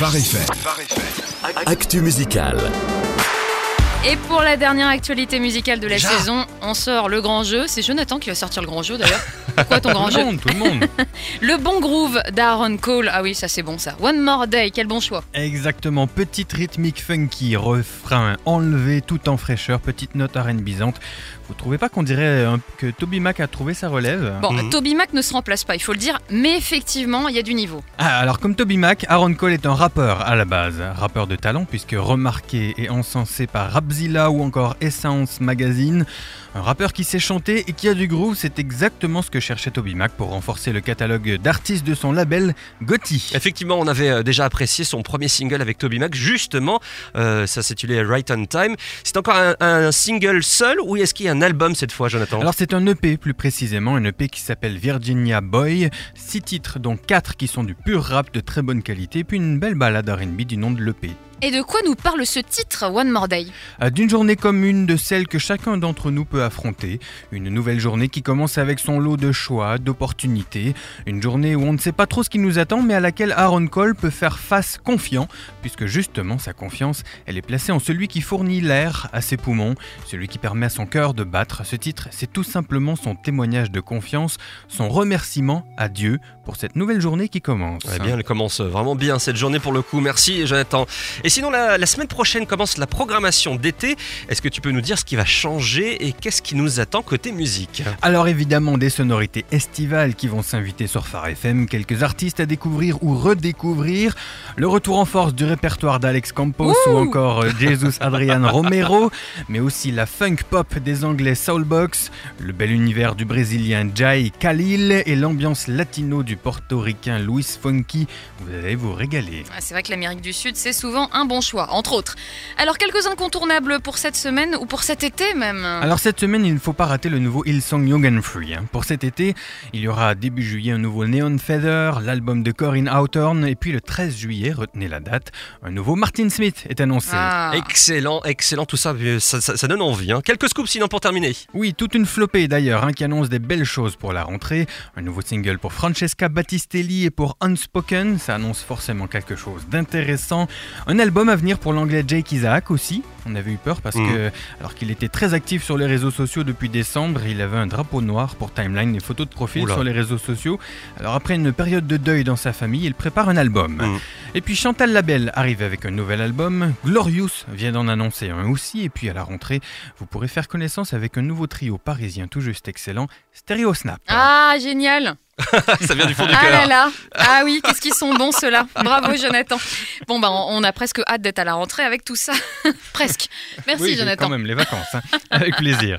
Phare FM. Actu musical. Et pour la dernière actualité musicale de la Déjà saison, on sort le grand jeu. C'est Jonathan qui va sortir le grand jeu d'ailleurs. Quoi ton grand Tout jeu le monde, tout le monde. Le bon groove d'Aaron Cole. Ah oui, ça c'est bon ça. One More Day, quel bon choix. Exactement, petite rythmique funky, refrain enlevé tout en fraîcheur, petite note R&Bisante. Vous trouvez pas qu'on dirait euh, que Toby Mac a trouvé sa relève? Bon, Mhm. Toby Mac ne se remplace pas, il faut le dire, mais effectivement, il y a du niveau. Ah, alors comme Toby Mac, Aaron Cole est un rappeur à la base, rappeur de talent puisque remarqué et encensé par Rapzilla ou encore Essence Magazine, un rappeur qui sait chanter et qui a du groove, c'est exactement ce que cherchait Toby Mac pour renforcer le catalogue d'artistes de son label Gotti. Effectivement, on avait euh, déjà apprécié son premier single avec Toby Mac, justement, euh, ça s'intitulait Right on Time. C'est encore un, un single seul ou est-ce qu'il y a un album cette fois, Jonathan? Alors c'est un EP plus précisément, un EP qui s'appelle Virginia Boy, six titres dont quatre qui sont du pur rap de très bonne qualité, puis une belle balade R&B du nom de l'EP. Et de quoi nous parle ce titre, One More Day? Euh, D'une journée comme une de celles que chacun d'entre nous peut affronter, une nouvelle journée qui commence avec son lot de choix, d'opportunités, une journée où on ne sait pas trop ce qui nous attend mais à laquelle Aaron Cole peut faire face confiant, puisque justement sa confiance, elle est placée en celui qui fournit l'air à ses poumons, celui qui permet à son cœur de battre. Ce titre, c'est tout simplement son témoignage de confiance, son remerciement à Dieu pour cette nouvelle journée qui commence. Eh bien, elle commence vraiment bien cette journée pour le coup. Merci, Jonathan. Et sinon, la, la semaine prochaine commence la programmation d'été. Est-ce que tu peux nous dire ce qui va changer et qu'est-ce qui nous attend côté musique Alors évidemment des sonorités estivales qui vont s'inviter sur Phare FM, quelques artistes à découvrir ou redécouvrir, le retour en force du répertoire d'Alex Campos ou encore euh, Jesus Adrian Romero, mais aussi la funk pop des anglais Soulbox, le bel univers du brésilien Jai Khalil et l'ambiance latino du portoricain Luis Funky. Vous allez vous régaler. Ah, C'est vrai que l'Amérique du Sud, c'est souvent un bon choix, entre autres. Alors, quelques incontournables pour cette semaine ou pour cet été même Alors cette semaine, il ne faut pas rater le nouveau Hillsong Young and Free. hein. Pour cet été, il y aura début juillet un nouveau Neon Feather, l'album de Corinne Hawthorne, et puis le 13 juillet, retenez la date, un nouveau Martin Smith est annoncé. Ah. Excellent, excellent, tout ça, euh, ça, ça- ça donne envie. hein. Quelques scoops sinon pour terminer. Oui, toute une flopée d'ailleurs, hein, qui annonce des belles choses pour la rentrée. Un nouveau single pour Francesca Battistelli et pour Unspoken, ça annonce forcément quelque chose d'intéressant. Un album à venir pour l'anglais Jake Isaac aussi. On avait eu peur parce Mhm. que, alors qu'il était très actif sur les réseaux sociaux depuis décembre, il avait un drapeau noir pour timeline et photos de profil Oula. sur les réseaux sociaux. Alors après une période de deuil dans sa famille, il prépare un album. Mhm. Et puis Chantal Labelle arrive avec un nouvel album. Glorious vient d'en annoncer un aussi. Et puis à la rentrée, vous pourrez faire connaissance avec un nouveau trio parisien tout juste excellent, Stereo Snap. Ah, génial ça vient du fond du Ah cœur. là là Ah oui, qu'est-ce qu'ils sont bons ceux-là Bravo Jonathan Bon bah on on a presque hâte d'être à la rentrée avec tout ça. presque. Merci oui, Jonathan. quand même, les vacances. hein. Avec plaisir.